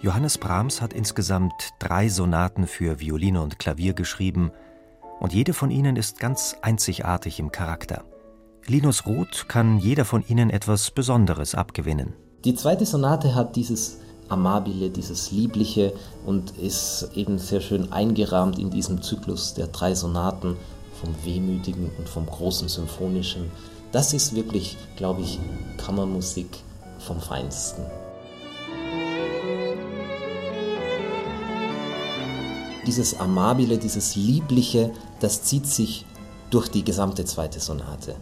Johannes Brahms hat insgesamt drei Sonaten für Violine und Klavier geschrieben, und jede von ihnen ist ganz einzigartig im Charakter. Linus Roth kann jeder von ihnen etwas Besonderes abgewinnen. Die zweite Sonate hat dieses Amabile, dieses Liebliche und ist eben sehr schön eingerahmt in diesem Zyklus der drei Sonaten vom Wehmütigen und vom großen Symphonischen. Das ist wirklich, glaube ich, Kammermusik vom Feinsten. Dieses Amabile, dieses Liebliche, das zieht sich durch die gesamte zweite Sonate.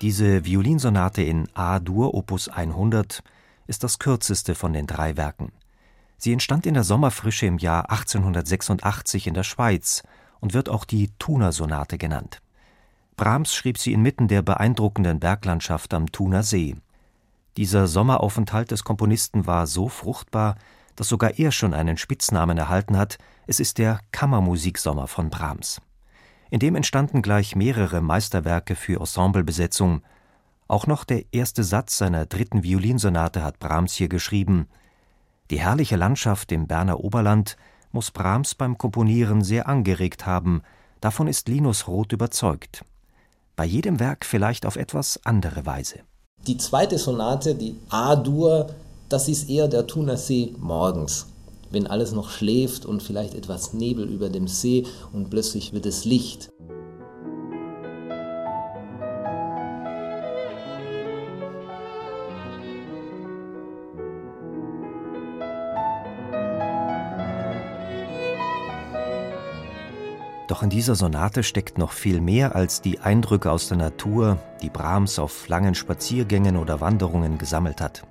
Diese Violinsonate in A-Dur Opus 100 ist das kürzeste von den drei Werken. Sie entstand in der Sommerfrische im Jahr 1886 in der Schweiz und wird auch die Thuner-Sonate genannt. Brahms schrieb sie inmitten der beeindruckenden Berglandschaft am Thuner See. Dieser Sommeraufenthalt des Komponisten war so fruchtbar, dass sogar er schon einen Spitznamen erhalten hat, es ist der Kammermusiksommer von Brahms. In dem entstanden gleich mehrere Meisterwerke für Ensemblebesetzung. Auch noch der erste Satz seiner dritten Violinsonate hat Brahms hier geschrieben. Die herrliche Landschaft im Berner Oberland muss Brahms beim Komponieren sehr angeregt haben, davon ist Linus Roth überzeugt. Bei jedem Werk vielleicht auf etwas andere Weise. Die zweite Sonate, die A-Dur, das ist eher der Thuner See morgens, wenn alles noch schläft und vielleicht etwas Nebel über dem See und plötzlich wird es Licht. Doch in dieser Sonate steckt noch viel mehr als die Eindrücke aus der Natur, die Brahms auf langen Spaziergängen oder Wanderungen gesammelt hat.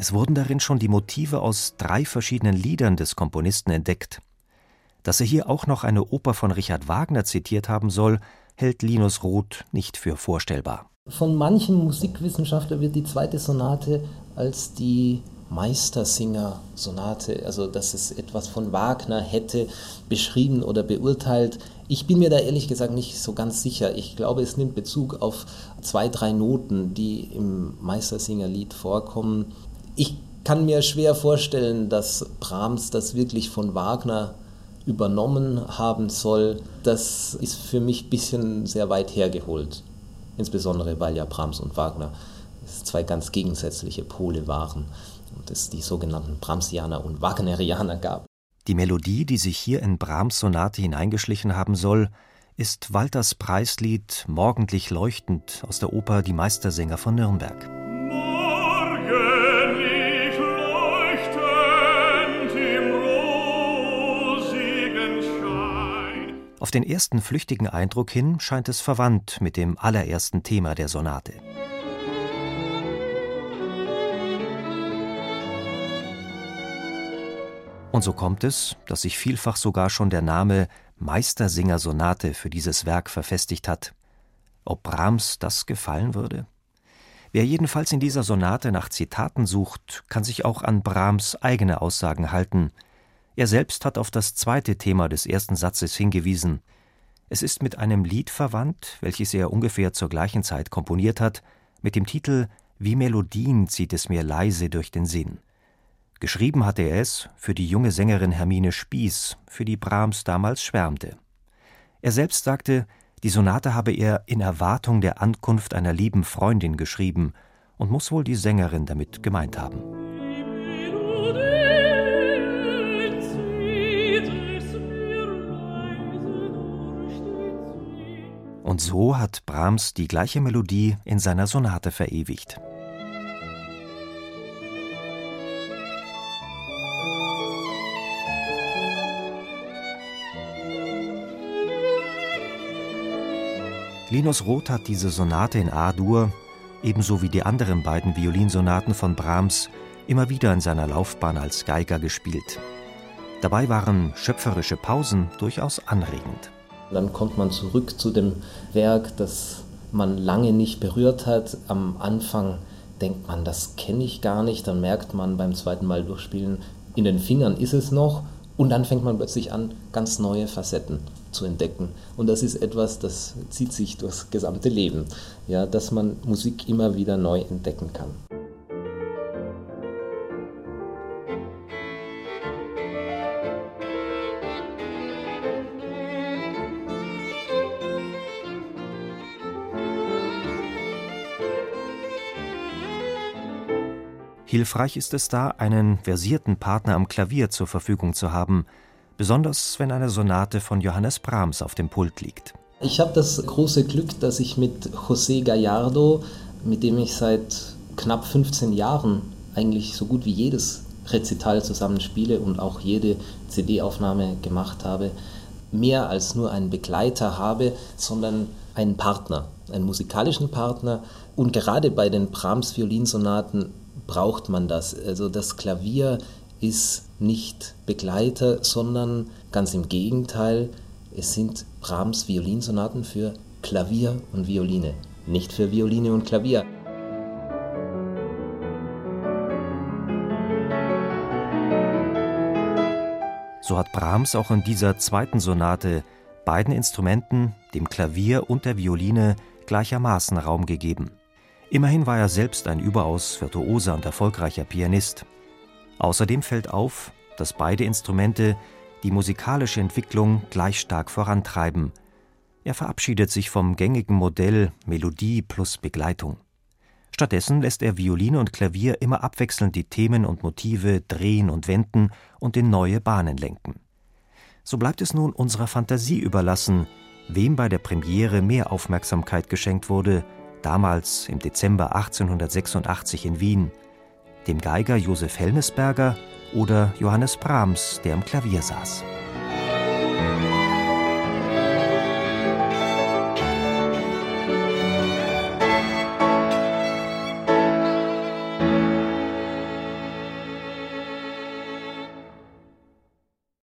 Es wurden darin schon die Motive aus drei verschiedenen Liedern des Komponisten entdeckt. Dass er hier auch noch eine Oper von Richard Wagner zitiert haben soll, hält Linus Roth nicht für vorstellbar. Von manchen Musikwissenschaftlern wird die zweite Sonate als die Meistersinger-Sonate, also dass es etwas von Wagner hätte, beschrieben oder beurteilt. Ich bin mir da ehrlich gesagt nicht so ganz sicher. Ich glaube, es nimmt Bezug auf zwei, drei Noten, die im Meistersinger-Lied vorkommen. Ich kann mir schwer vorstellen, dass Brahms das wirklich von Wagner übernommen haben soll. Das ist für mich ein bisschen sehr weit hergeholt. Insbesondere, weil ja Brahms und Wagner zwei ganz gegensätzliche Pole waren und es die sogenannten Brahmsianer und Wagnerianer gab. Die Melodie, die sich hier in Brahms Sonate hineingeschlichen haben soll, ist Walters Preislied Morgendlich leuchtend aus der Oper Die Meistersänger von Nürnberg. Auf den ersten flüchtigen Eindruck hin scheint es verwandt mit dem allerersten Thema der Sonate. Und so kommt es, dass sich vielfach sogar schon der Name Meistersinger-Sonate für dieses Werk verfestigt hat. Ob Brahms das gefallen würde? Wer jedenfalls in dieser Sonate nach Zitaten sucht, kann sich auch an Brahms eigene Aussagen halten – er selbst hat auf das zweite Thema des ersten Satzes hingewiesen. Es ist mit einem Lied verwandt, welches er ungefähr zur gleichen Zeit komponiert hat, mit dem Titel Wie Melodien zieht es mir leise durch den Sinn. Geschrieben hatte er es für die junge Sängerin Hermine Spieß, für die Brahms damals schwärmte. Er selbst sagte, die Sonate habe er in Erwartung der Ankunft einer lieben Freundin geschrieben und muss wohl die Sängerin damit gemeint haben. Und so hat Brahms die gleiche Melodie in seiner Sonate verewigt. Linus Roth hat diese Sonate in A-Dur, ebenso wie die anderen beiden Violinsonaten von Brahms, immer wieder in seiner Laufbahn als Geiger gespielt. Dabei waren schöpferische Pausen durchaus anregend. Dann kommt man zurück zu dem Werk, das man lange nicht berührt hat. Am Anfang denkt man, das kenne ich gar nicht. Dann merkt man beim zweiten Mal durchspielen, in den Fingern ist es noch. Und dann fängt man plötzlich an, ganz neue Facetten zu entdecken. Und das ist etwas, das zieht sich durchs gesamte Leben, ja, dass man Musik immer wieder neu entdecken kann. Hilfreich ist es da, einen versierten Partner am Klavier zur Verfügung zu haben, besonders wenn eine Sonate von Johannes Brahms auf dem Pult liegt. Ich habe das große Glück, dass ich mit José Gallardo, mit dem ich seit knapp 15 Jahren eigentlich so gut wie jedes Rezital zusammenspiele und auch jede CD-Aufnahme gemacht habe, mehr als nur einen Begleiter habe, sondern einen Partner, einen musikalischen Partner. Und gerade bei den Brahms Violinsonaten braucht man das. Also das Klavier ist nicht Begleiter, sondern ganz im Gegenteil, es sind Brahms Violinsonaten für Klavier und Violine, nicht für Violine und Klavier. So hat Brahms auch in dieser zweiten Sonate beiden Instrumenten, dem Klavier und der Violine, gleichermaßen Raum gegeben. Immerhin war er selbst ein überaus virtuoser und erfolgreicher Pianist. Außerdem fällt auf, dass beide Instrumente die musikalische Entwicklung gleich stark vorantreiben. Er verabschiedet sich vom gängigen Modell Melodie plus Begleitung. Stattdessen lässt er Violine und Klavier immer abwechselnd die Themen und Motive drehen und wenden und in neue Bahnen lenken. So bleibt es nun unserer Fantasie überlassen, wem bei der Premiere mehr Aufmerksamkeit geschenkt wurde – damals im Dezember 1886 in Wien, dem Geiger Josef Helmesberger oder Johannes Brahms, der am Klavier saß.